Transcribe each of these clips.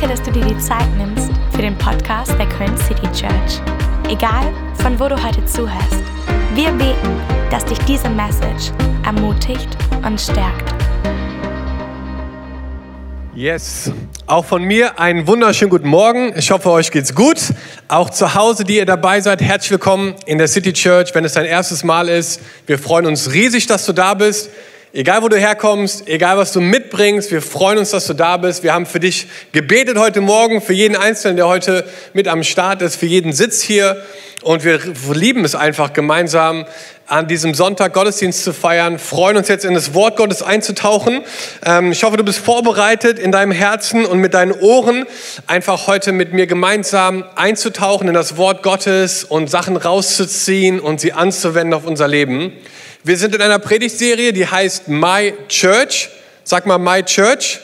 Danke, dass du dir die Zeit nimmst für den Podcast der Köln City Church. Egal, von wo du heute zuhörst, wir beten, dass dich diese Message ermutigt und stärkt. Yes, auch von mir einen wunderschönen guten Morgen. Ich hoffe, euch geht's gut. Auch zu Hause, die ihr dabei seid, herzlich willkommen in der City Church, wenn es dein erstes Mal ist. Wir freuen uns riesig, dass du da bist. Egal, wo du herkommst, egal, was du mitbringst, wir freuen uns, dass du da bist. Wir haben für dich gebetet heute Morgen, für jeden Einzelnen, der heute mit am Start ist, für jeden Sitz hier. Und wir lieben es einfach, gemeinsam an diesem Sonntag Gottesdienst zu feiern, freuen uns jetzt in das Wort Gottes einzutauchen. Ähm, ich hoffe, du bist vorbereitet in deinem Herzen und mit deinen Ohren, einfach heute mit mir gemeinsam einzutauchen in das Wort Gottes und Sachen rauszuziehen und sie anzuwenden auf unser Leben. Wir sind in einer Predigtserie, die heißt My Church. Sag mal My Church.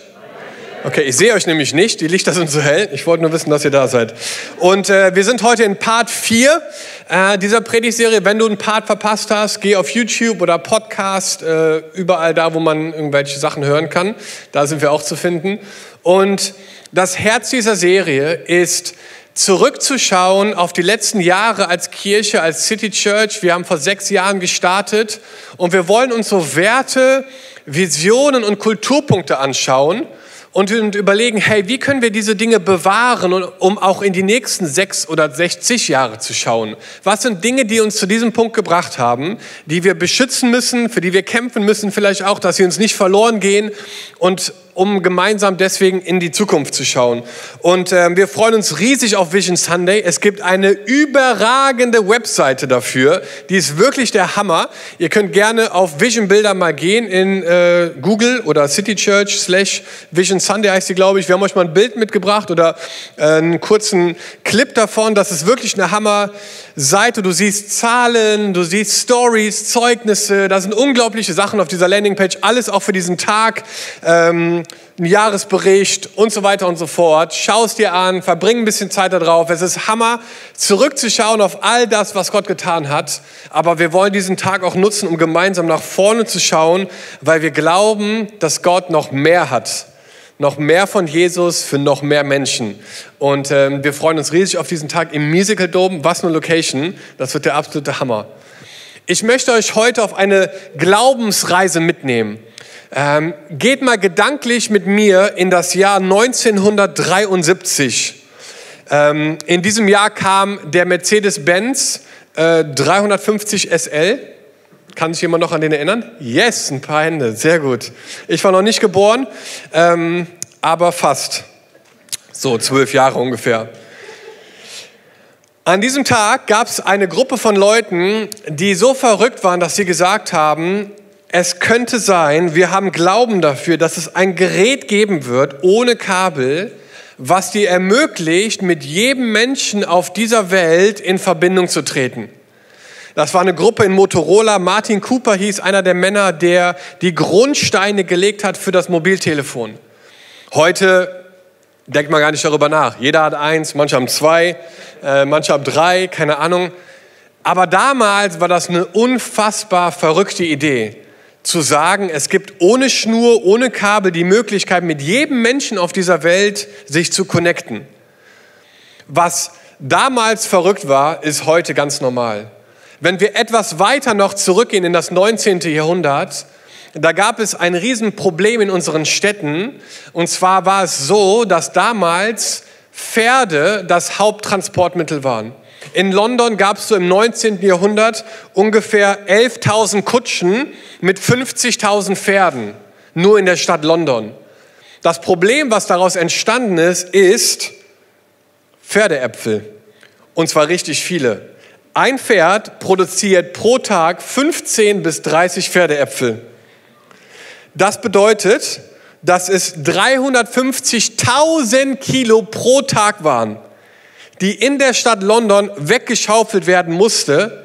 Okay, ich sehe euch nämlich nicht, die Lichter sind so hell. Ich wollte nur wissen, dass ihr da seid. Und äh, wir sind heute in Part 4 äh, dieser Predigtserie. Wenn du einen Part verpasst hast, geh auf YouTube oder Podcast, äh, überall da, wo man irgendwelche Sachen hören kann. Da sind wir auch zu finden. Und das Herz dieser Serie ist, zurückzuschauen auf die letzten Jahre als Kirche, als City Church. Wir haben vor sechs Jahren gestartet und wir wollen uns so Werte, Visionen und Kulturpunkte anschauen und überlegen, hey, wie können wir diese Dinge bewahren, um auch in die nächsten sechs oder 60 Jahre zu schauen? Was sind Dinge, die uns zu diesem Punkt gebracht haben, die wir beschützen müssen, für die wir kämpfen müssen, vielleicht auch, dass sie uns nicht verloren gehen und um gemeinsam deswegen in die Zukunft zu schauen. Und äh, wir freuen uns riesig auf Vision Sunday. Es gibt eine überragende Webseite dafür. Die ist wirklich der Hammer. Ihr könnt gerne auf Vision Bilder mal gehen in äh, Google oder City Church slash Vision Sunday heißt sie, glaube ich. Wir haben euch mal ein Bild mitgebracht oder äh, einen kurzen Clip davon. Das ist wirklich eine Hammer Seite. Du siehst Zahlen, du siehst Stories, Zeugnisse. Da sind unglaubliche Sachen auf dieser Landingpage. Alles auch für diesen Tag. Ähm, ein Jahresbericht und so weiter und so fort. Schau es dir an, verbring ein bisschen Zeit darauf. Es ist Hammer, zurückzuschauen auf all das, was Gott getan hat. Aber wir wollen diesen Tag auch nutzen, um gemeinsam nach vorne zu schauen, weil wir glauben, dass Gott noch mehr hat. Noch mehr von Jesus für noch mehr Menschen. Und ähm, wir freuen uns riesig auf diesen Tag im Musical Dome. Was eine Location. Das wird der absolute Hammer. Ich möchte euch heute auf eine Glaubensreise mitnehmen. Ähm, geht mal gedanklich mit mir in das Jahr 1973. Ähm, in diesem Jahr kam der Mercedes-Benz äh, 350 SL. Kann sich jemand noch an den erinnern? Yes, ein paar Hände, sehr gut. Ich war noch nicht geboren, ähm, aber fast. So zwölf Jahre ungefähr. An diesem Tag gab es eine Gruppe von Leuten, die so verrückt waren, dass sie gesagt haben, es könnte sein, wir haben Glauben dafür, dass es ein Gerät geben wird ohne Kabel, was dir ermöglicht, mit jedem Menschen auf dieser Welt in Verbindung zu treten. Das war eine Gruppe in Motorola. Martin Cooper hieß einer der Männer, der die Grundsteine gelegt hat für das Mobiltelefon. Heute denkt man gar nicht darüber nach. Jeder hat eins, manche haben zwei, äh, manche haben drei, keine Ahnung. Aber damals war das eine unfassbar verrückte Idee zu sagen, es gibt ohne Schnur, ohne Kabel die Möglichkeit, mit jedem Menschen auf dieser Welt sich zu connecten. Was damals verrückt war, ist heute ganz normal. Wenn wir etwas weiter noch zurückgehen in das 19. Jahrhundert, da gab es ein Riesenproblem in unseren Städten. Und zwar war es so, dass damals Pferde das Haupttransportmittel waren. In London gab es so im 19. Jahrhundert ungefähr 11.000 Kutschen mit 50.000 Pferden, nur in der Stadt London. Das Problem, was daraus entstanden ist, ist Pferdeäpfel. Und zwar richtig viele. Ein Pferd produziert pro Tag 15 bis 30 Pferdeäpfel. Das bedeutet, dass es 350.000 Kilo pro Tag waren die in der Stadt London weggeschaufelt werden musste,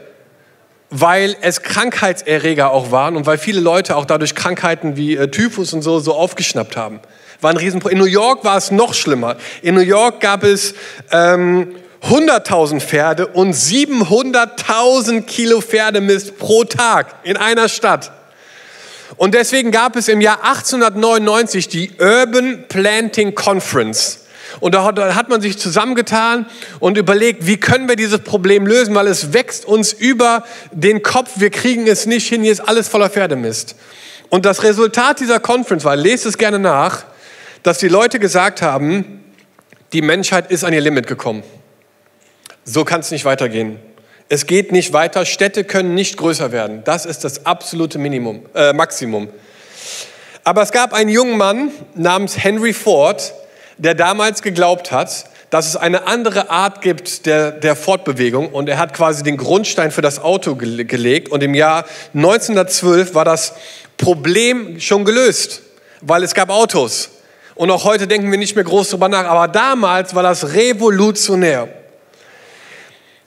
weil es Krankheitserreger auch waren und weil viele Leute auch dadurch Krankheiten wie äh, Typhus und so, so aufgeschnappt haben. War ein Riesenproblem. In New York war es noch schlimmer. In New York gab es ähm, 100.000 Pferde und 700.000 Kilo Pferdemist pro Tag in einer Stadt. Und deswegen gab es im Jahr 1899 die Urban Planting Conference. Und da hat man sich zusammengetan und überlegt, wie können wir dieses Problem lösen, weil es wächst uns über den Kopf, wir kriegen es nicht hin, hier ist alles voller Pferdemist. Und das Resultat dieser Conference war, lest es gerne nach, dass die Leute gesagt haben, die Menschheit ist an ihr Limit gekommen. So kann es nicht weitergehen. Es geht nicht weiter, Städte können nicht größer werden. Das ist das absolute Minimum, äh, Maximum. Aber es gab einen jungen Mann namens Henry Ford, der damals geglaubt hat, dass es eine andere Art gibt der, der Fortbewegung und er hat quasi den Grundstein für das Auto ge gelegt und im Jahr 1912 war das Problem schon gelöst, weil es gab Autos. Und auch heute denken wir nicht mehr groß darüber nach, aber damals war das revolutionär.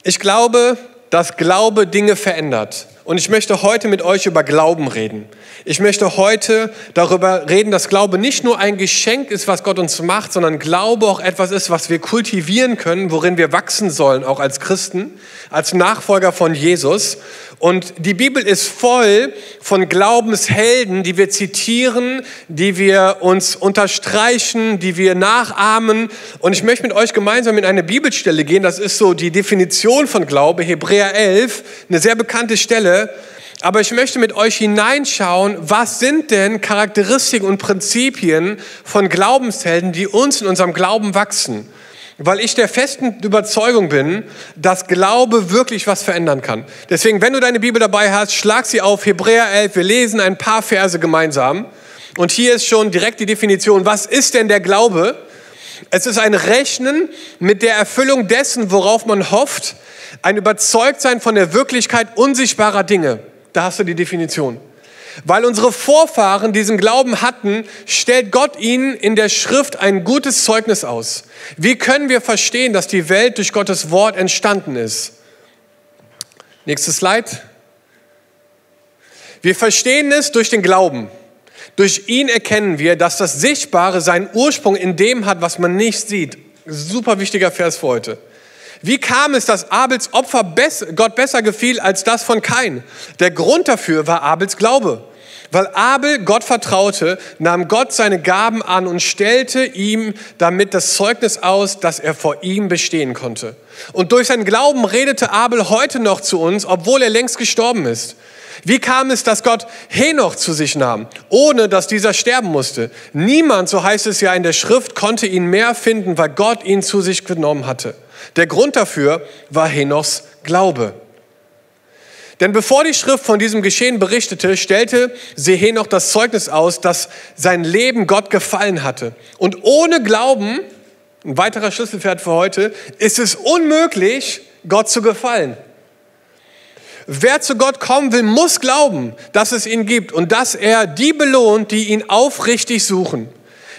Ich glaube, dass Glaube Dinge verändert. Und ich möchte heute mit euch über Glauben reden. Ich möchte heute darüber reden, dass Glaube nicht nur ein Geschenk ist, was Gott uns macht, sondern Glaube auch etwas ist, was wir kultivieren können, worin wir wachsen sollen, auch als Christen, als Nachfolger von Jesus. Und die Bibel ist voll von Glaubenshelden, die wir zitieren, die wir uns unterstreichen, die wir nachahmen. Und ich möchte mit euch gemeinsam in eine Bibelstelle gehen. Das ist so die Definition von Glaube, Hebräer 11, eine sehr bekannte Stelle. Aber ich möchte mit euch hineinschauen, was sind denn Charakteristiken und Prinzipien von Glaubenshelden, die uns in unserem Glauben wachsen. Weil ich der festen Überzeugung bin, dass Glaube wirklich was verändern kann. Deswegen, wenn du deine Bibel dabei hast, schlag sie auf Hebräer 11. Wir lesen ein paar Verse gemeinsam. Und hier ist schon direkt die Definition. Was ist denn der Glaube? Es ist ein Rechnen mit der Erfüllung dessen, worauf man hofft, ein Überzeugtsein von der Wirklichkeit unsichtbarer Dinge. Da hast du die Definition. Weil unsere Vorfahren diesen Glauben hatten, stellt Gott ihnen in der Schrift ein gutes Zeugnis aus. Wie können wir verstehen, dass die Welt durch Gottes Wort entstanden ist? Nächstes Slide. Wir verstehen es durch den Glauben. Durch ihn erkennen wir, dass das Sichtbare seinen Ursprung in dem hat, was man nicht sieht. Super wichtiger Vers für heute. Wie kam es, dass Abels Opfer Gott besser gefiel als das von Kain? Der Grund dafür war Abels Glaube. Weil Abel Gott vertraute, nahm Gott seine Gaben an und stellte ihm damit das Zeugnis aus, dass er vor ihm bestehen konnte. Und durch seinen Glauben redete Abel heute noch zu uns, obwohl er längst gestorben ist. Wie kam es, dass Gott Henoch zu sich nahm, ohne dass dieser sterben musste? Niemand, so heißt es ja in der Schrift, konnte ihn mehr finden, weil Gott ihn zu sich genommen hatte. Der Grund dafür war Henochs Glaube. Denn bevor die Schrift von diesem Geschehen berichtete, stellte sie Henoch das Zeugnis aus, dass sein Leben Gott gefallen hatte. Und ohne Glauben, ein weiterer Schlüsselpferd für heute, ist es unmöglich, Gott zu gefallen. Wer zu Gott kommen will, muss glauben, dass es ihn gibt und dass er die belohnt, die ihn aufrichtig suchen.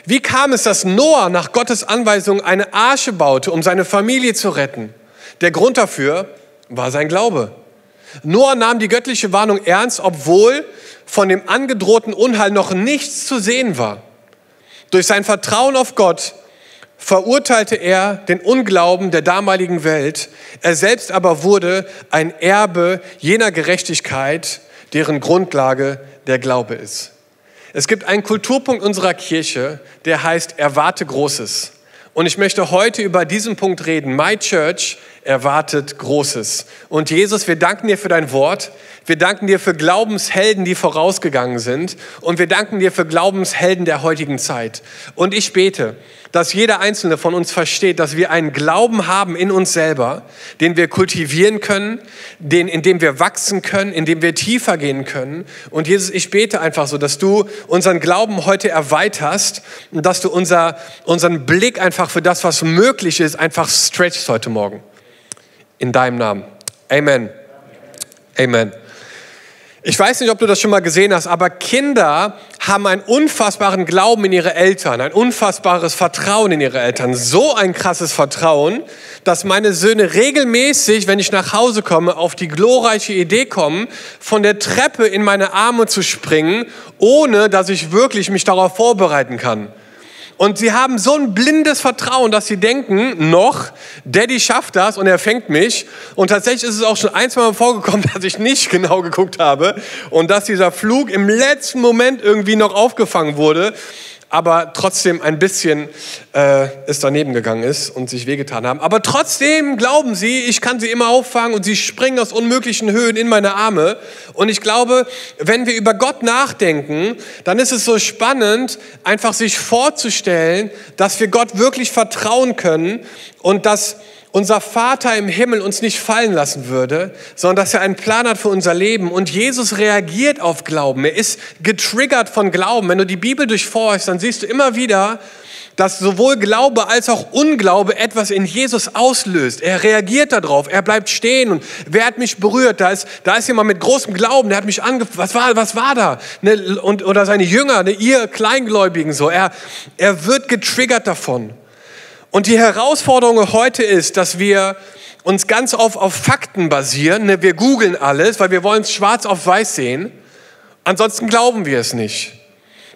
Wie kam es, dass Noah nach Gottes Anweisung eine Arche baute, um seine Familie zu retten? Der Grund dafür war sein Glaube. Noah nahm die göttliche Warnung ernst, obwohl von dem angedrohten Unheil noch nichts zu sehen war. Durch sein Vertrauen auf Gott verurteilte er den Unglauben der damaligen Welt. Er selbst aber wurde ein Erbe jener Gerechtigkeit, deren Grundlage der Glaube ist. Es gibt einen Kulturpunkt unserer Kirche, der heißt Erwarte Großes. Und ich möchte heute über diesen Punkt reden. My Church erwartet Großes. Und Jesus, wir danken dir für dein Wort. Wir danken dir für Glaubenshelden, die vorausgegangen sind. Und wir danken dir für Glaubenshelden der heutigen Zeit. Und ich bete, dass jeder einzelne von uns versteht, dass wir einen Glauben haben in uns selber, den wir kultivieren können, den, in dem wir wachsen können, in dem wir tiefer gehen können. Und Jesus, ich bete einfach so, dass du unseren Glauben heute erweiterst und dass du unser, unseren Blick einfach für das, was möglich ist, einfach stretchst heute Morgen. In deinem Namen. Amen. Amen. Ich weiß nicht, ob du das schon mal gesehen hast, aber Kinder haben einen unfassbaren Glauben in ihre Eltern, ein unfassbares Vertrauen in ihre Eltern. So ein krasses Vertrauen, dass meine Söhne regelmäßig, wenn ich nach Hause komme, auf die glorreiche Idee kommen, von der Treppe in meine Arme zu springen, ohne dass ich wirklich mich darauf vorbereiten kann. Und sie haben so ein blindes Vertrauen, dass sie denken, noch, Daddy schafft das und er fängt mich. Und tatsächlich ist es auch schon ein, zwei Mal vorgekommen, dass ich nicht genau geguckt habe und dass dieser Flug im letzten Moment irgendwie noch aufgefangen wurde. Aber trotzdem ein bisschen äh, es daneben gegangen ist und sich wehgetan haben. Aber trotzdem glauben sie, ich kann sie immer auffangen und sie springen aus unmöglichen Höhen in meine Arme. Und ich glaube, wenn wir über Gott nachdenken, dann ist es so spannend, einfach sich vorzustellen, dass wir Gott wirklich vertrauen können und dass unser Vater im Himmel uns nicht fallen lassen würde, sondern dass er einen Plan hat für unser Leben. Und Jesus reagiert auf Glauben. Er ist getriggert von Glauben. Wenn du die Bibel durchforchst, dann siehst du immer wieder, dass sowohl Glaube als auch Unglaube etwas in Jesus auslöst. Er reagiert darauf, er bleibt stehen und wer hat mich berührt? Da ist, da ist jemand mit großem Glauben, der hat mich angefasst. Was war, was war da? Ne, und, oder seine Jünger, ne, ihr Kleingläubigen so. Er, er wird getriggert davon. Und die Herausforderung heute ist, dass wir uns ganz oft auf Fakten basieren. Ne? Wir googeln alles, weil wir wollen es schwarz auf weiß sehen. Ansonsten glauben wir es nicht.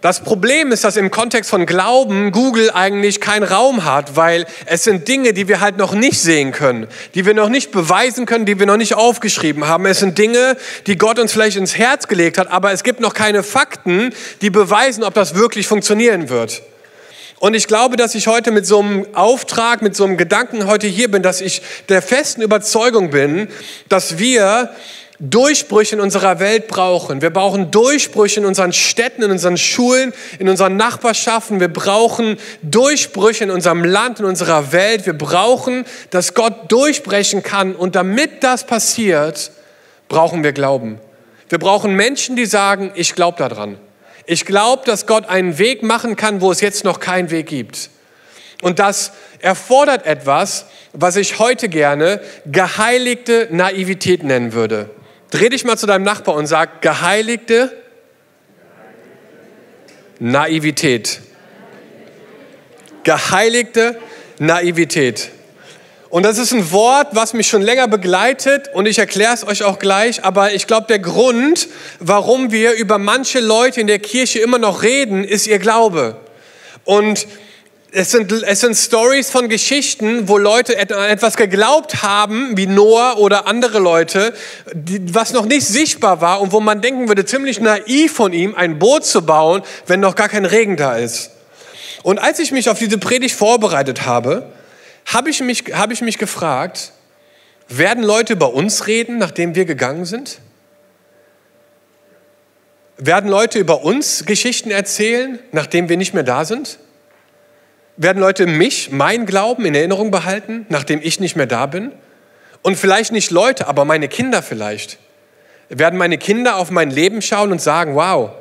Das Problem ist, dass im Kontext von Glauben Google eigentlich keinen Raum hat, weil es sind Dinge, die wir halt noch nicht sehen können, die wir noch nicht beweisen können, die wir noch nicht aufgeschrieben haben. Es sind Dinge, die Gott uns vielleicht ins Herz gelegt hat, aber es gibt noch keine Fakten, die beweisen, ob das wirklich funktionieren wird. Und ich glaube, dass ich heute mit so einem Auftrag, mit so einem Gedanken heute hier bin, dass ich der festen Überzeugung bin, dass wir Durchbrüche in unserer Welt brauchen. Wir brauchen Durchbrüche in unseren Städten, in unseren Schulen, in unseren Nachbarschaften. Wir brauchen Durchbrüche in unserem Land, in unserer Welt. Wir brauchen, dass Gott durchbrechen kann. Und damit das passiert, brauchen wir Glauben. Wir brauchen Menschen, die sagen, ich glaube daran. Ich glaube, dass Gott einen Weg machen kann, wo es jetzt noch keinen Weg gibt. Und das erfordert etwas, was ich heute gerne geheiligte Naivität nennen würde. Dreh dich mal zu deinem Nachbar und sag geheiligte Naivität. Geheiligte Naivität. Und das ist ein Wort, was mich schon länger begleitet und ich erkläre es euch auch gleich. Aber ich glaube, der Grund, warum wir über manche Leute in der Kirche immer noch reden, ist ihr Glaube. Und es sind, es sind Stories von Geschichten, wo Leute etwas geglaubt haben, wie Noah oder andere Leute, die, was noch nicht sichtbar war und wo man denken würde, ziemlich naiv von ihm, ein Boot zu bauen, wenn noch gar kein Regen da ist. Und als ich mich auf diese Predigt vorbereitet habe, habe ich, mich, habe ich mich gefragt, werden Leute über uns reden, nachdem wir gegangen sind? Werden Leute über uns Geschichten erzählen, nachdem wir nicht mehr da sind? Werden Leute mich, mein Glauben in Erinnerung behalten, nachdem ich nicht mehr da bin? Und vielleicht nicht Leute, aber meine Kinder vielleicht. Werden meine Kinder auf mein Leben schauen und sagen, wow,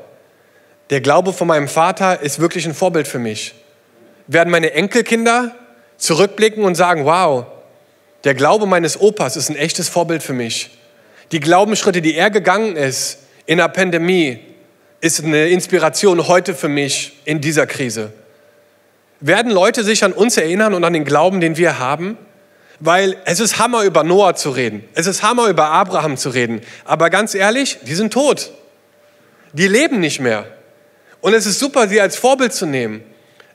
der Glaube von meinem Vater ist wirklich ein Vorbild für mich? Werden meine Enkelkinder zurückblicken und sagen, wow, der Glaube meines Opas ist ein echtes Vorbild für mich. Die Glaubensschritte, die er gegangen ist in der Pandemie, ist eine Inspiration heute für mich in dieser Krise. Werden Leute sich an uns erinnern und an den Glauben, den wir haben? Weil es ist Hammer, über Noah zu reden. Es ist Hammer, über Abraham zu reden. Aber ganz ehrlich, die sind tot. Die leben nicht mehr. Und es ist super, sie als Vorbild zu nehmen.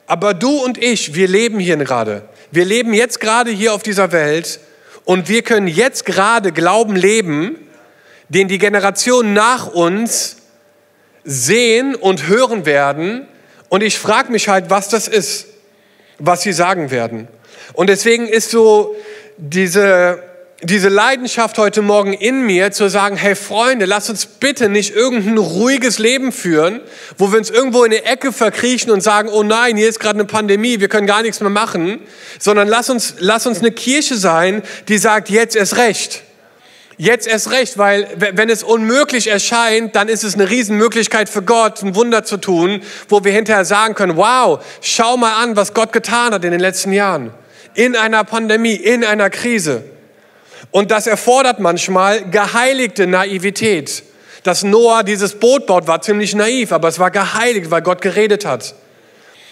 Aber du und ich, wir leben hier gerade. Wir leben jetzt gerade hier auf dieser Welt und wir können jetzt gerade Glauben leben, den die Generationen nach uns sehen und hören werden. Und ich frage mich halt, was das ist, was sie sagen werden. Und deswegen ist so diese diese Leidenschaft heute Morgen in mir zu sagen, hey Freunde, lass uns bitte nicht irgendein ruhiges Leben führen, wo wir uns irgendwo in eine Ecke verkriechen und sagen, oh nein, hier ist gerade eine Pandemie, wir können gar nichts mehr machen, sondern lass uns, lass uns eine Kirche sein, die sagt, jetzt erst recht. Jetzt erst recht, weil wenn es unmöglich erscheint, dann ist es eine Riesenmöglichkeit für Gott, ein Wunder zu tun, wo wir hinterher sagen können, wow, schau mal an, was Gott getan hat in den letzten Jahren. In einer Pandemie, in einer Krise. Und das erfordert manchmal geheiligte Naivität. Dass Noah dieses Boot baut, war ziemlich naiv, aber es war geheiligt, weil Gott geredet hat.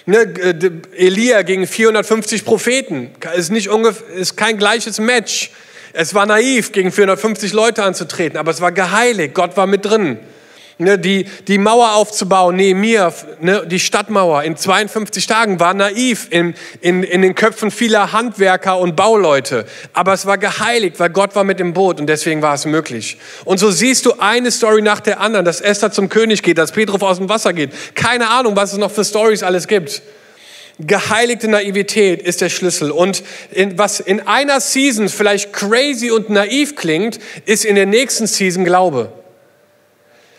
Ne, äh, Elia gegen 450 Propheten ist, nicht ist kein gleiches Match. Es war naiv, gegen 450 Leute anzutreten, aber es war geheiligt. Gott war mit drin. Ne, die, die Mauer aufzubauen, Nehemiah, ne, die Stadtmauer in 52 Tagen war naiv in, in, in den Köpfen vieler Handwerker und Bauleute. Aber es war geheiligt, weil Gott war mit im Boot und deswegen war es möglich. Und so siehst du eine Story nach der anderen, dass Esther zum König geht, dass Petrus aus dem Wasser geht. Keine Ahnung, was es noch für Stories alles gibt. Geheiligte Naivität ist der Schlüssel. Und in, was in einer Season vielleicht crazy und naiv klingt, ist in der nächsten Season Glaube.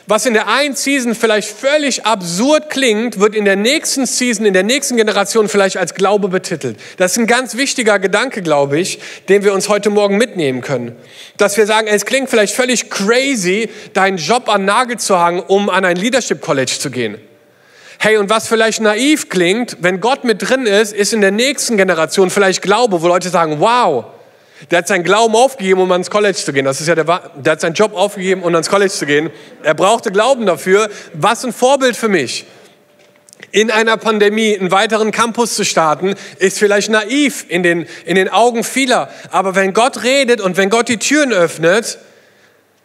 Was in der einen Season vielleicht völlig absurd klingt, wird in der nächsten Season, in der nächsten Generation vielleicht als Glaube betitelt. Das ist ein ganz wichtiger Gedanke, glaube ich, den wir uns heute Morgen mitnehmen können. Dass wir sagen, es klingt vielleicht völlig crazy, deinen Job an Nagel zu hangen, um an ein Leadership College zu gehen. Hey, und was vielleicht naiv klingt, wenn Gott mit drin ist, ist in der nächsten Generation vielleicht Glaube, wo Leute sagen, wow, der hat seinen Glauben aufgegeben, um ans College zu gehen. Das ist ja der, der hat seinen Job aufgegeben, um ans College zu gehen. Er brauchte Glauben dafür. Was ein Vorbild für mich. In einer Pandemie einen weiteren Campus zu starten, ist vielleicht naiv in den, in den Augen vieler. Aber wenn Gott redet und wenn Gott die Türen öffnet,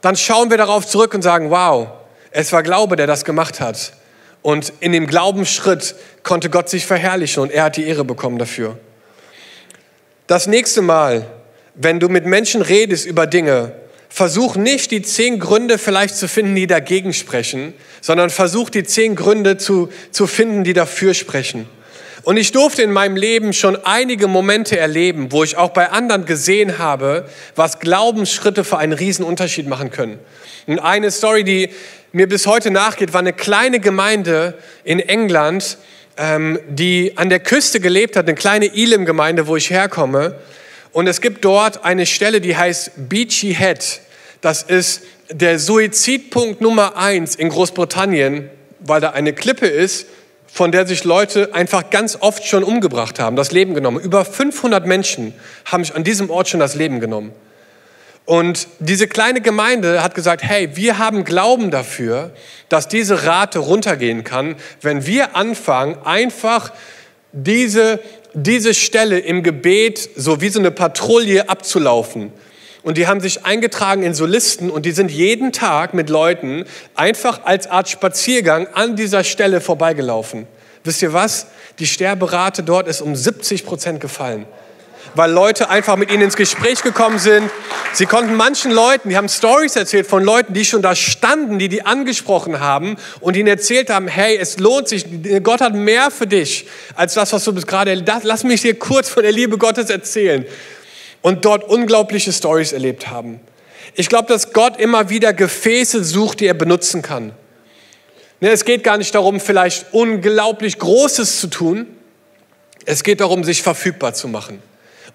dann schauen wir darauf zurück und sagen, wow, es war Glaube, der das gemacht hat. Und in dem Glaubensschritt konnte Gott sich verherrlichen und er hat die Ehre bekommen dafür. Das nächste Mal, wenn du mit Menschen redest über Dinge, versuch nicht die zehn Gründe vielleicht zu finden, die dagegen sprechen, sondern versuch die zehn Gründe zu, zu finden, die dafür sprechen. Und ich durfte in meinem Leben schon einige Momente erleben, wo ich auch bei anderen gesehen habe, was Glaubensschritte für einen Riesenunterschied machen können. Und eine Story, die mir bis heute nachgeht, war eine kleine Gemeinde in England, ähm, die an der Küste gelebt hat, eine kleine Elim-Gemeinde, wo ich herkomme. Und es gibt dort eine Stelle, die heißt Beachy Head. Das ist der Suizidpunkt Nummer eins in Großbritannien, weil da eine Klippe ist, von der sich Leute einfach ganz oft schon umgebracht haben, das Leben genommen. Über 500 Menschen haben sich an diesem Ort schon das Leben genommen. Und diese kleine Gemeinde hat gesagt, hey, wir haben Glauben dafür, dass diese Rate runtergehen kann, wenn wir anfangen, einfach diese, diese Stelle im Gebet so wie so eine Patrouille abzulaufen. Und die haben sich eingetragen in so Listen und die sind jeden Tag mit Leuten einfach als Art Spaziergang an dieser Stelle vorbeigelaufen. Wisst ihr was? Die Sterberate dort ist um 70 Prozent gefallen weil Leute einfach mit ihnen ins Gespräch gekommen sind. Sie konnten manchen Leuten, die haben Stories erzählt von Leuten, die schon da standen, die die angesprochen haben und ihnen erzählt haben, hey, es lohnt sich, Gott hat mehr für dich als das, was du bis gerade, lass mich dir kurz von der Liebe Gottes erzählen. Und dort unglaubliche Stories erlebt haben. Ich glaube, dass Gott immer wieder Gefäße sucht, die er benutzen kann. Ne, es geht gar nicht darum, vielleicht unglaublich Großes zu tun. Es geht darum, sich verfügbar zu machen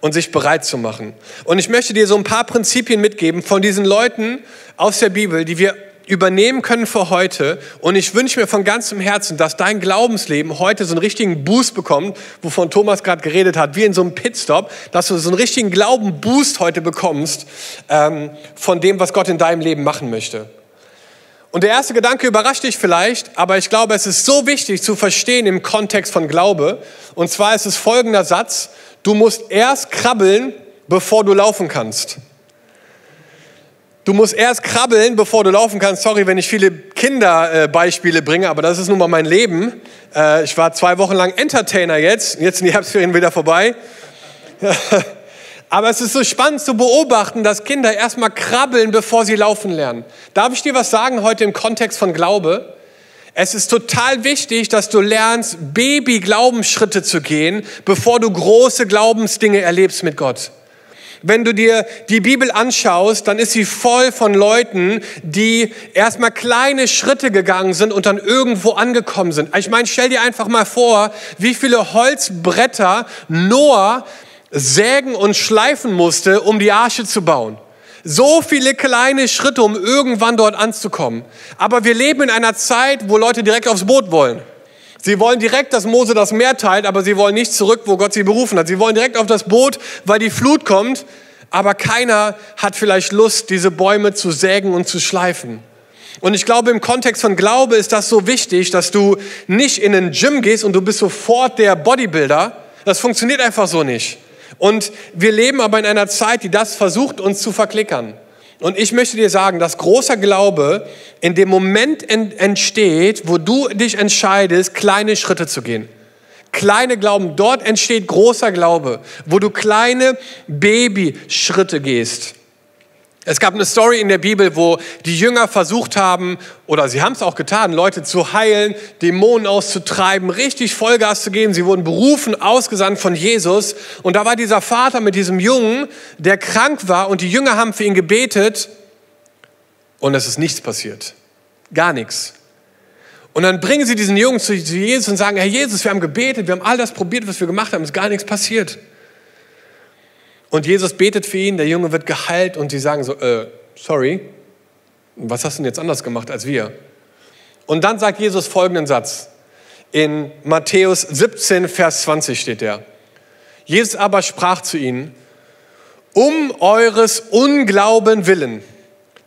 und sich bereit zu machen. Und ich möchte dir so ein paar Prinzipien mitgeben von diesen Leuten aus der Bibel, die wir übernehmen können für heute. Und ich wünsche mir von ganzem Herzen, dass dein Glaubensleben heute so einen richtigen Boost bekommt, wovon Thomas gerade geredet hat, wie in so einem Pitstop, dass du so einen richtigen Glaubenboost heute bekommst ähm, von dem, was Gott in deinem Leben machen möchte. Und der erste Gedanke überrascht dich vielleicht, aber ich glaube, es ist so wichtig zu verstehen im Kontext von Glaube. Und zwar ist es folgender Satz, Du musst erst krabbeln, bevor du laufen kannst. Du musst erst krabbeln, bevor du laufen kannst. Sorry, wenn ich viele Kinderbeispiele bringe, aber das ist nun mal mein Leben. Äh, ich war zwei Wochen lang Entertainer jetzt. Jetzt sind die Herbstferien wieder vorbei. Aber es ist so spannend zu beobachten, dass Kinder erstmal krabbeln, bevor sie laufen lernen. Darf ich dir was sagen heute im Kontext von Glaube? Es ist total wichtig, dass du lernst, Baby-Glaubensschritte zu gehen, bevor du große Glaubensdinge erlebst mit Gott. Wenn du dir die Bibel anschaust, dann ist sie voll von Leuten, die erstmal kleine Schritte gegangen sind und dann irgendwo angekommen sind. Ich meine, stell dir einfach mal vor, wie viele Holzbretter Noah sägen und schleifen musste, um die Arche zu bauen. So viele kleine Schritte, um irgendwann dort anzukommen. Aber wir leben in einer Zeit, wo Leute direkt aufs Boot wollen. Sie wollen direkt, dass Mose das Meer teilt, aber sie wollen nicht zurück, wo Gott sie berufen hat. Sie wollen direkt auf das Boot, weil die Flut kommt, aber keiner hat vielleicht Lust, diese Bäume zu sägen und zu schleifen. Und ich glaube, im Kontext von Glaube ist das so wichtig, dass du nicht in ein Gym gehst und du bist sofort der Bodybuilder. Das funktioniert einfach so nicht. Und wir leben aber in einer Zeit, die das versucht, uns zu verklickern. Und ich möchte dir sagen, dass großer Glaube in dem Moment entsteht, wo du dich entscheidest, kleine Schritte zu gehen. Kleine Glauben, dort entsteht großer Glaube, wo du kleine Babyschritte gehst. Es gab eine Story in der Bibel, wo die Jünger versucht haben, oder sie haben es auch getan, Leute zu heilen, Dämonen auszutreiben, richtig Vollgas zu geben. Sie wurden berufen, ausgesandt von Jesus. Und da war dieser Vater mit diesem Jungen, der krank war, und die Jünger haben für ihn gebetet, und es ist nichts passiert. Gar nichts. Und dann bringen sie diesen Jungen zu Jesus und sagen, Herr Jesus, wir haben gebetet, wir haben all das probiert, was wir gemacht haben, es ist gar nichts passiert. Und Jesus betet für ihn, der Junge wird geheilt und sie sagen so, äh, sorry, was hast du denn jetzt anders gemacht als wir? Und dann sagt Jesus folgenden Satz. In Matthäus 17, Vers 20 steht der. Jesus aber sprach zu ihnen, um eures Unglauben willen,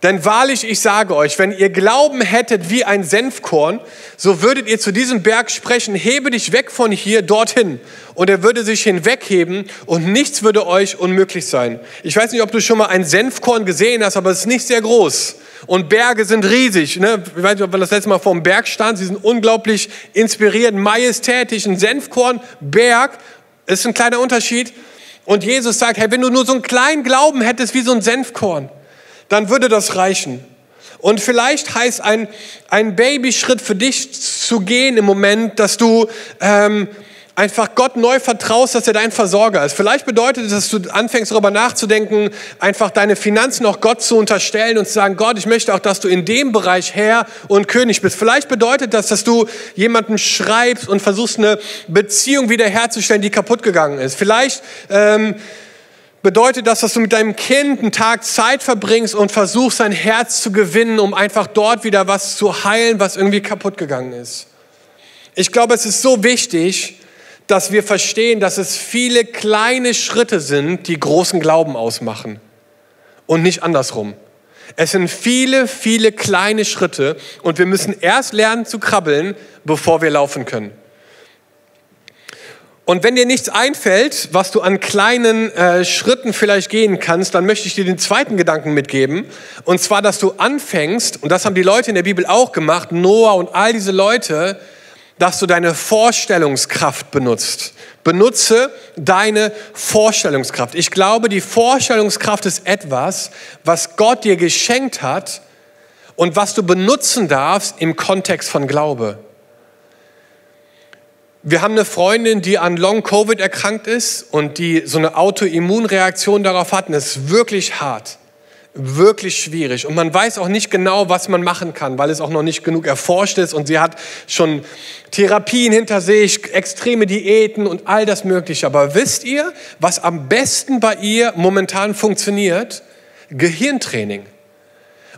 denn wahrlich, ich sage euch, wenn ihr Glauben hättet wie ein Senfkorn, so würdet ihr zu diesem Berg sprechen, hebe dich weg von hier dorthin. Und er würde sich hinwegheben und nichts würde euch unmöglich sein. Ich weiß nicht, ob du schon mal ein Senfkorn gesehen hast, aber es ist nicht sehr groß. Und Berge sind riesig. Ne? Ich weiß nicht, ob wir das letzte Mal vor dem Berg standen. Sie sind unglaublich inspiriert, majestätisch. Ein Senfkorn, Berg, ist ein kleiner Unterschied. Und Jesus sagt, hey, wenn du nur so einen kleinen Glauben hättest wie so ein Senfkorn, dann würde das reichen. Und vielleicht heißt ein, ein Babyschritt für dich zu gehen im Moment, dass du ähm, einfach Gott neu vertraust, dass er dein Versorger ist. Vielleicht bedeutet es, dass du anfängst darüber nachzudenken, einfach deine Finanzen auch Gott zu unterstellen und zu sagen, Gott, ich möchte auch, dass du in dem Bereich Herr und König bist. Vielleicht bedeutet das, dass du jemanden schreibst und versuchst, eine Beziehung wiederherzustellen, die kaputt gegangen ist. Vielleicht ähm, bedeutet das, dass du mit deinem Kind einen Tag Zeit verbringst und versuchst, sein Herz zu gewinnen, um einfach dort wieder was zu heilen, was irgendwie kaputt gegangen ist. Ich glaube, es ist so wichtig, dass wir verstehen, dass es viele kleine Schritte sind, die großen Glauben ausmachen und nicht andersrum. Es sind viele, viele kleine Schritte und wir müssen erst lernen zu krabbeln, bevor wir laufen können. Und wenn dir nichts einfällt, was du an kleinen äh, Schritten vielleicht gehen kannst, dann möchte ich dir den zweiten Gedanken mitgeben. Und zwar, dass du anfängst, und das haben die Leute in der Bibel auch gemacht, Noah und all diese Leute, dass du deine Vorstellungskraft benutzt. Benutze deine Vorstellungskraft. Ich glaube, die Vorstellungskraft ist etwas, was Gott dir geschenkt hat und was du benutzen darfst im Kontext von Glaube. Wir haben eine Freundin, die an Long-Covid erkrankt ist und die so eine Autoimmunreaktion darauf hat. Und das ist wirklich hart, wirklich schwierig. Und man weiß auch nicht genau, was man machen kann, weil es auch noch nicht genug erforscht ist. Und sie hat schon Therapien hinter sich, extreme Diäten und all das Mögliche. Aber wisst ihr, was am besten bei ihr momentan funktioniert? Gehirntraining.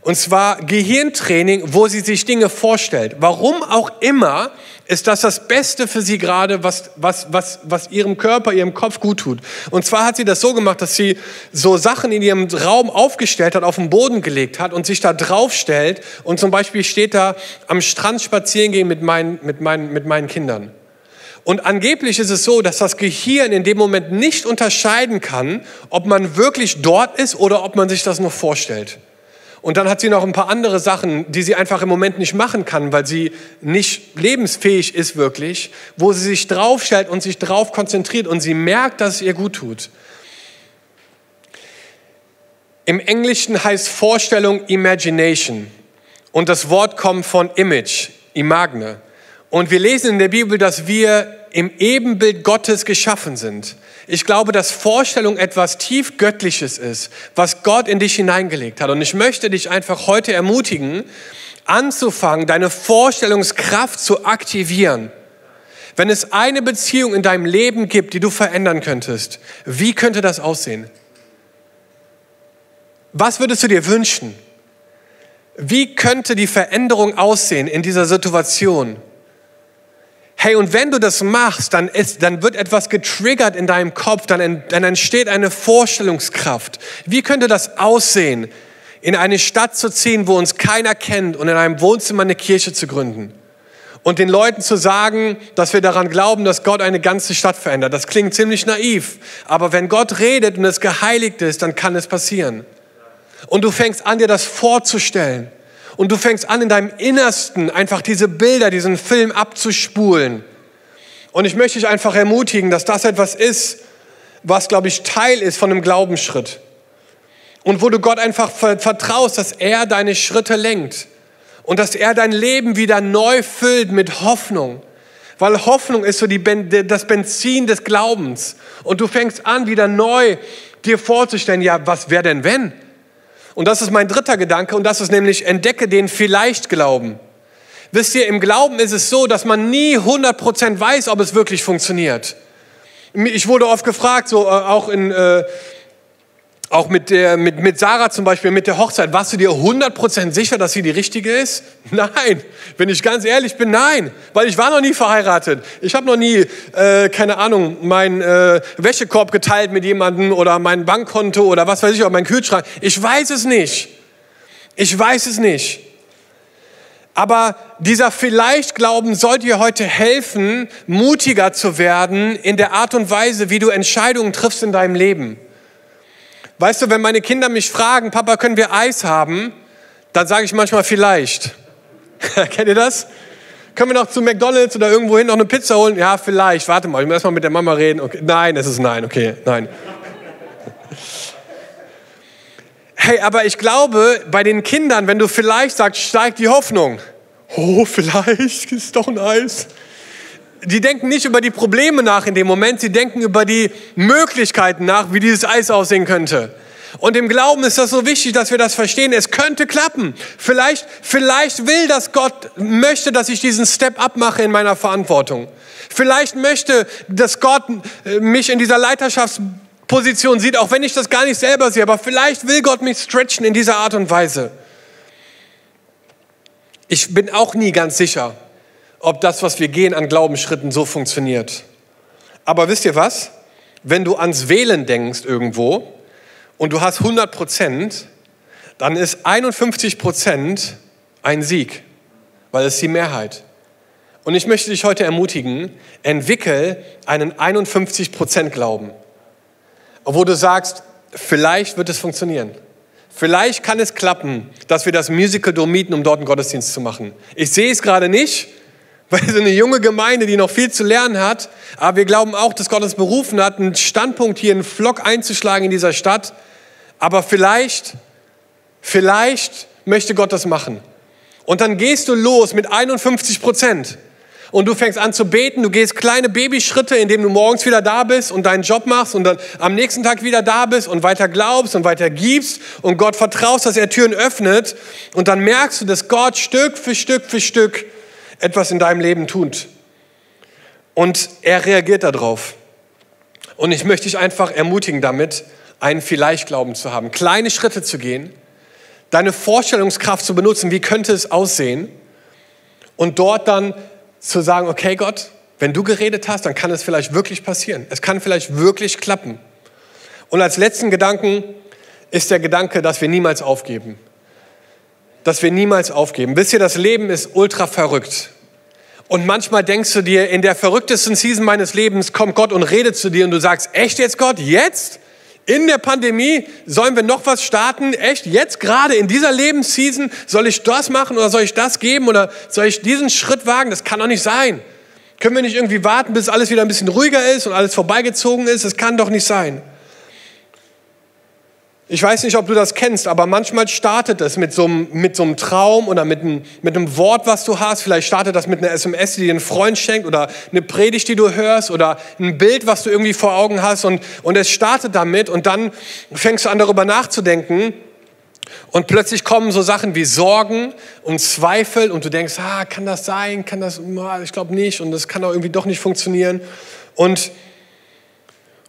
Und zwar Gehirntraining, wo sie sich Dinge vorstellt. Warum auch immer ist das das Beste für sie gerade, was, was, was, was ihrem Körper, ihrem Kopf gut tut. Und zwar hat sie das so gemacht, dass sie so Sachen in ihrem Raum aufgestellt hat, auf den Boden gelegt hat und sich da draufstellt und zum Beispiel steht da am Strand spazieren gehen mit meinen, mit meinen, mit meinen Kindern. Und angeblich ist es so, dass das Gehirn in dem Moment nicht unterscheiden kann, ob man wirklich dort ist oder ob man sich das nur vorstellt. Und dann hat sie noch ein paar andere Sachen, die sie einfach im Moment nicht machen kann, weil sie nicht lebensfähig ist wirklich, wo sie sich draufstellt und sich drauf konzentriert und sie merkt, dass es ihr gut tut. Im Englischen heißt Vorstellung Imagination und das Wort kommt von Image, Imagne. Und wir lesen in der Bibel, dass wir im Ebenbild Gottes geschaffen sind. Ich glaube, dass Vorstellung etwas tief Göttliches ist, was Gott in dich hineingelegt hat. Und ich möchte dich einfach heute ermutigen, anzufangen, deine Vorstellungskraft zu aktivieren. Wenn es eine Beziehung in deinem Leben gibt, die du verändern könntest, wie könnte das aussehen? Was würdest du dir wünschen? Wie könnte die Veränderung aussehen in dieser Situation? Hey, und wenn du das machst, dann, ist, dann wird etwas getriggert in deinem Kopf, dann, dann entsteht eine Vorstellungskraft. Wie könnte das aussehen, in eine Stadt zu ziehen, wo uns keiner kennt und in einem Wohnzimmer eine Kirche zu gründen? Und den Leuten zu sagen, dass wir daran glauben, dass Gott eine ganze Stadt verändert. Das klingt ziemlich naiv. Aber wenn Gott redet und es geheiligt ist, dann kann es passieren. Und du fängst an, dir das vorzustellen. Und du fängst an, in deinem Innersten einfach diese Bilder, diesen Film abzuspulen. Und ich möchte dich einfach ermutigen, dass das etwas ist, was, glaube ich, Teil ist von einem Glaubensschritt. Und wo du Gott einfach vertraust, dass er deine Schritte lenkt. Und dass er dein Leben wieder neu füllt mit Hoffnung. Weil Hoffnung ist so die, das Benzin des Glaubens. Und du fängst an, wieder neu dir vorzustellen, ja, was wäre denn wenn? Und das ist mein dritter Gedanke und das ist nämlich, entdecke den vielleicht Glauben. Wisst ihr, im Glauben ist es so, dass man nie 100% weiß, ob es wirklich funktioniert. Ich wurde oft gefragt, so äh, auch in... Äh, auch mit, der, mit, mit Sarah zum Beispiel, mit der Hochzeit, warst du dir 100% sicher, dass sie die richtige ist? Nein, wenn ich ganz ehrlich bin, nein, weil ich war noch nie verheiratet. Ich habe noch nie, äh, keine Ahnung, meinen äh, Wäschekorb geteilt mit jemandem oder mein Bankkonto oder was weiß ich, oder mein Kühlschrank. Ich weiß es nicht. Ich weiß es nicht. Aber dieser Vielleicht-Glauben soll dir heute helfen, mutiger zu werden in der Art und Weise, wie du Entscheidungen triffst in deinem Leben. Weißt du, wenn meine Kinder mich fragen, Papa, können wir Eis haben? Dann sage ich manchmal vielleicht. Kennt ihr das? Können wir noch zu McDonalds oder irgendwo hin noch eine Pizza holen? Ja, vielleicht. Warte mal, ich muss erst mal mit der Mama reden. Okay. Nein, es ist nein. Okay, nein. Hey, aber ich glaube, bei den Kindern, wenn du vielleicht sagst, steigt die Hoffnung. Oh, vielleicht ist doch ein Eis die denken nicht über die Probleme nach in dem Moment, sie denken über die Möglichkeiten nach, wie dieses Eis aussehen könnte. Und im Glauben ist das so wichtig, dass wir das verstehen. Es könnte klappen. Vielleicht, vielleicht will das Gott, möchte, dass ich diesen Step abmache in meiner Verantwortung. Vielleicht möchte, dass Gott äh, mich in dieser Leiterschaftsposition sieht, auch wenn ich das gar nicht selber sehe. Aber vielleicht will Gott mich stretchen in dieser Art und Weise. Ich bin auch nie ganz sicher, ob das, was wir gehen an Glaubensschritten, so funktioniert. Aber wisst ihr was? Wenn du ans Wählen denkst irgendwo und du hast 100 Prozent, dann ist 51 Prozent ein Sieg, weil es die Mehrheit. Und ich möchte dich heute ermutigen, entwickel einen 51 Prozent Glauben, wo du sagst, vielleicht wird es funktionieren. Vielleicht kann es klappen, dass wir das Musical Dome mieten, um dort einen Gottesdienst zu machen. Ich sehe es gerade nicht, weil sind eine junge Gemeinde, die noch viel zu lernen hat. Aber wir glauben auch, dass Gott uns berufen hat, einen Standpunkt hier, einen Flock einzuschlagen in dieser Stadt. Aber vielleicht, vielleicht möchte Gott das machen. Und dann gehst du los mit 51 Prozent. Und du fängst an zu beten, du gehst kleine Babyschritte, indem du morgens wieder da bist und deinen Job machst und dann am nächsten Tag wieder da bist und weiter glaubst und weiter gibst und Gott vertraust, dass er Türen öffnet. Und dann merkst du, dass Gott Stück für Stück für Stück etwas in deinem Leben tut. Und er reagiert darauf. Und ich möchte dich einfach ermutigen damit, einen Vielleicht-Glauben zu haben, kleine Schritte zu gehen, deine Vorstellungskraft zu benutzen, wie könnte es aussehen, und dort dann zu sagen, okay Gott, wenn du geredet hast, dann kann es vielleicht wirklich passieren. Es kann vielleicht wirklich klappen. Und als letzten Gedanken ist der Gedanke, dass wir niemals aufgeben dass wir niemals aufgeben. Wisst ihr, das Leben ist ultra verrückt. Und manchmal denkst du dir, in der verrücktesten Season meines Lebens kommt Gott und redet zu dir und du sagst, echt jetzt Gott, jetzt? In der Pandemie sollen wir noch was starten? Echt jetzt gerade in dieser Lebensseason soll ich das machen oder soll ich das geben oder soll ich diesen Schritt wagen? Das kann doch nicht sein. Können wir nicht irgendwie warten, bis alles wieder ein bisschen ruhiger ist und alles vorbeigezogen ist? Das kann doch nicht sein. Ich weiß nicht, ob du das kennst, aber manchmal startet es mit so einem, mit so einem Traum oder mit einem, mit einem Wort, was du hast. Vielleicht startet das mit einer SMS, die dir ein Freund schenkt oder eine Predigt, die du hörst oder ein Bild, was du irgendwie vor Augen hast und, und es startet damit und dann fängst du an darüber nachzudenken und plötzlich kommen so Sachen wie Sorgen und Zweifel und du denkst, ah, kann das sein, kann das, ich glaube nicht und das kann auch irgendwie doch nicht funktionieren und,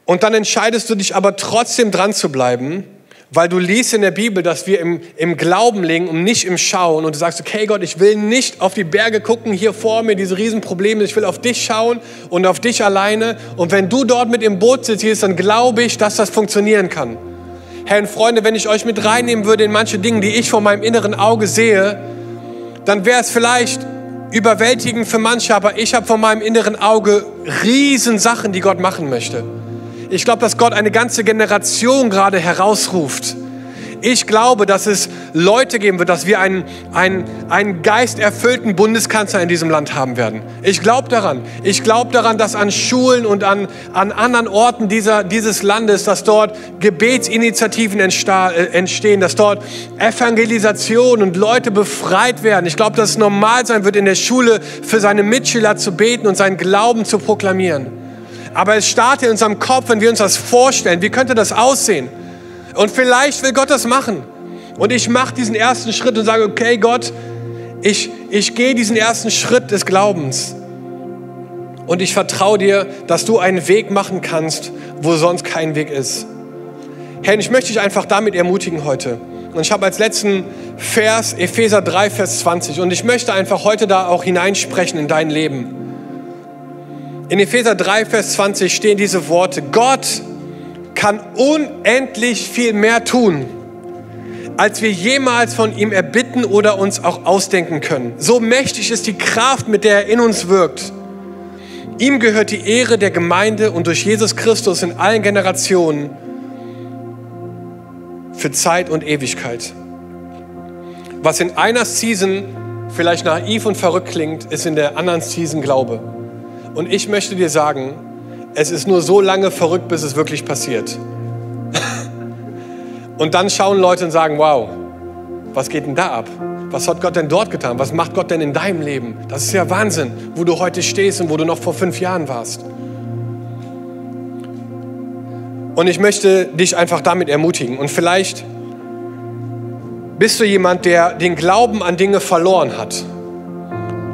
und dann entscheidest du dich aber trotzdem dran zu bleiben weil du liest in der Bibel, dass wir im, im Glauben legen und nicht im Schauen. Und du sagst, okay Gott, ich will nicht auf die Berge gucken, hier vor mir, diese Riesenprobleme. Ich will auf dich schauen und auf dich alleine. Und wenn du dort mit im Boot sitzt, dann glaube ich, dass das funktionieren kann. Herr und Freunde, wenn ich euch mit reinnehmen würde in manche Dinge, die ich vor meinem inneren Auge sehe, dann wäre es vielleicht überwältigend für manche, aber ich habe vor meinem inneren Auge Riesensachen, die Gott machen möchte. Ich glaube, dass Gott eine ganze Generation gerade herausruft Ich glaube, dass es Leute geben wird, dass wir einen, einen, einen geisterfüllten Bundeskanzler in diesem Land haben werden. Ich glaube daran. Ich glaube daran, dass an Schulen und an, an anderen Orten dieser, dieses Landes, dass dort Gebetsinitiativen äh, entstehen, dass dort Evangelisation und Leute befreit werden. Ich glaube, dass es normal sein wird, in der Schule für seine Mitschüler zu beten und seinen Glauben zu proklamieren. Aber es startet in unserem Kopf, wenn wir uns das vorstellen. Wie könnte das aussehen? Und vielleicht will Gott das machen. Und ich mache diesen ersten Schritt und sage, okay Gott, ich, ich gehe diesen ersten Schritt des Glaubens. Und ich vertraue dir, dass du einen Weg machen kannst, wo sonst kein Weg ist. Herr, ich möchte dich einfach damit ermutigen heute. Und ich habe als letzten Vers Epheser 3, Vers 20. Und ich möchte einfach heute da auch hineinsprechen in dein Leben. In Epheser 3, Vers 20 stehen diese Worte. Gott kann unendlich viel mehr tun, als wir jemals von ihm erbitten oder uns auch ausdenken können. So mächtig ist die Kraft, mit der er in uns wirkt. Ihm gehört die Ehre der Gemeinde und durch Jesus Christus in allen Generationen für Zeit und Ewigkeit. Was in einer Season vielleicht naiv und verrückt klingt, ist in der anderen Season Glaube. Und ich möchte dir sagen, es ist nur so lange verrückt, bis es wirklich passiert. und dann schauen Leute und sagen, wow, was geht denn da ab? Was hat Gott denn dort getan? Was macht Gott denn in deinem Leben? Das ist ja Wahnsinn, wo du heute stehst und wo du noch vor fünf Jahren warst. Und ich möchte dich einfach damit ermutigen. Und vielleicht bist du jemand, der den Glauben an Dinge verloren hat.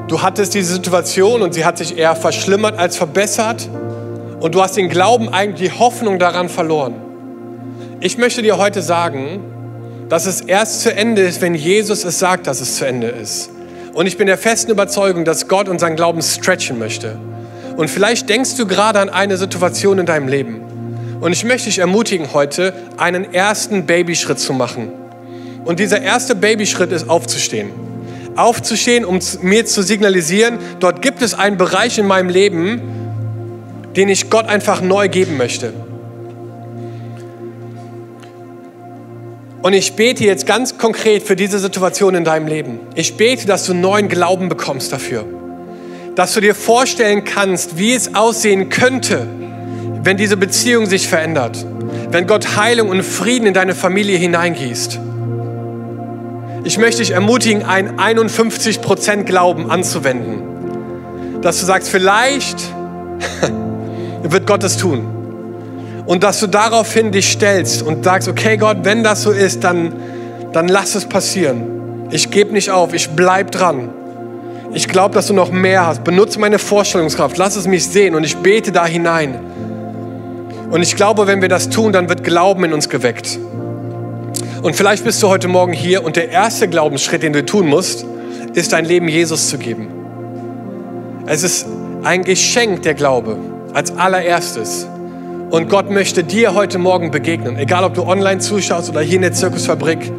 Du hattest diese Situation und sie hat sich eher verschlimmert als verbessert. Und du hast den Glauben, eigentlich die Hoffnung daran verloren. Ich möchte dir heute sagen, dass es erst zu Ende ist, wenn Jesus es sagt, dass es zu Ende ist. Und ich bin der festen Überzeugung, dass Gott unseren Glauben stretchen möchte. Und vielleicht denkst du gerade an eine Situation in deinem Leben. Und ich möchte dich ermutigen, heute einen ersten Babyschritt zu machen. Und dieser erste Babyschritt ist aufzustehen. Aufzustehen, um mir zu signalisieren, dort gibt es einen Bereich in meinem Leben, den ich Gott einfach neu geben möchte. Und ich bete jetzt ganz konkret für diese Situation in deinem Leben. Ich bete, dass du neuen Glauben bekommst dafür. Dass du dir vorstellen kannst, wie es aussehen könnte, wenn diese Beziehung sich verändert, wenn Gott Heilung und Frieden in deine Familie hineingießt. Ich möchte dich ermutigen, einen 51% Glauben anzuwenden. Dass du sagst, vielleicht wird Gott es tun. Und dass du daraufhin dich stellst und sagst, okay Gott, wenn das so ist, dann, dann lass es passieren. Ich gebe nicht auf, ich bleib dran. Ich glaube, dass du noch mehr hast. Benutze meine Vorstellungskraft, lass es mich sehen und ich bete da hinein. Und ich glaube, wenn wir das tun, dann wird Glauben in uns geweckt. Und vielleicht bist du heute Morgen hier und der erste Glaubensschritt, den du tun musst, ist dein Leben Jesus zu geben. Es ist ein Geschenk der Glaube als allererstes. Und Gott möchte dir heute Morgen begegnen, egal ob du online zuschaust oder hier in der Zirkusfabrik.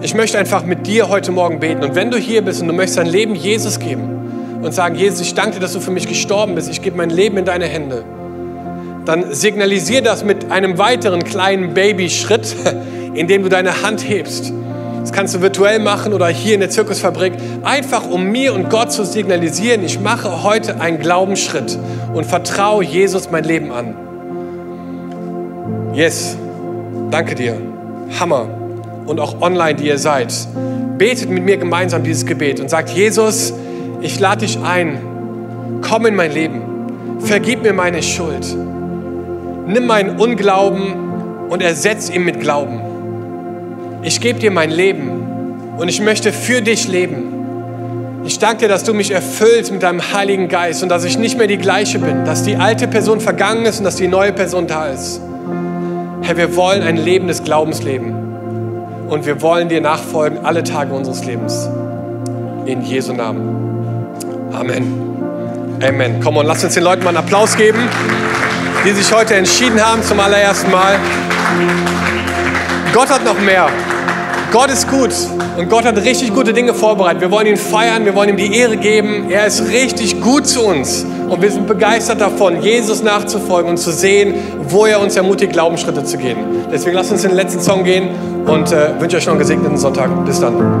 Ich möchte einfach mit dir heute Morgen beten. Und wenn du hier bist und du möchtest dein Leben Jesus geben und sagen, Jesus, ich danke dir, dass du für mich gestorben bist, ich gebe mein Leben in deine Hände dann signalisier das mit einem weiteren kleinen Babyschritt, indem du deine Hand hebst. Das kannst du virtuell machen oder hier in der Zirkusfabrik, einfach um mir und Gott zu signalisieren, ich mache heute einen Glaubensschritt und vertraue Jesus mein Leben an. Yes, danke dir. Hammer. Und auch online, die ihr seid. Betet mit mir gemeinsam dieses Gebet und sagt, Jesus, ich lade dich ein, komm in mein Leben, vergib mir meine Schuld nimm meinen Unglauben und ersetz ihn mit Glauben. Ich gebe dir mein Leben und ich möchte für dich leben. Ich danke dir, dass du mich erfüllst mit deinem Heiligen Geist und dass ich nicht mehr die gleiche bin, dass die alte Person vergangen ist und dass die neue Person da ist. Herr, wir wollen ein Leben des Glaubens leben und wir wollen dir nachfolgen alle Tage unseres Lebens. In Jesu Namen. Amen. Amen. Komm und lass uns den Leuten mal einen Applaus geben die sich heute entschieden haben zum allerersten Mal. Gott hat noch mehr. Gott ist gut und Gott hat richtig gute Dinge vorbereitet. Wir wollen ihn feiern, wir wollen ihm die Ehre geben. Er ist richtig gut zu uns Und wir sind begeistert davon, Jesus nachzufolgen und zu sehen, wo er uns ermutigt, Glaubensschritte zu gehen. Deswegen lasst uns in den letzten Song gehen und äh, wünsche euch noch einen gesegneten Sonntag. Bis dann.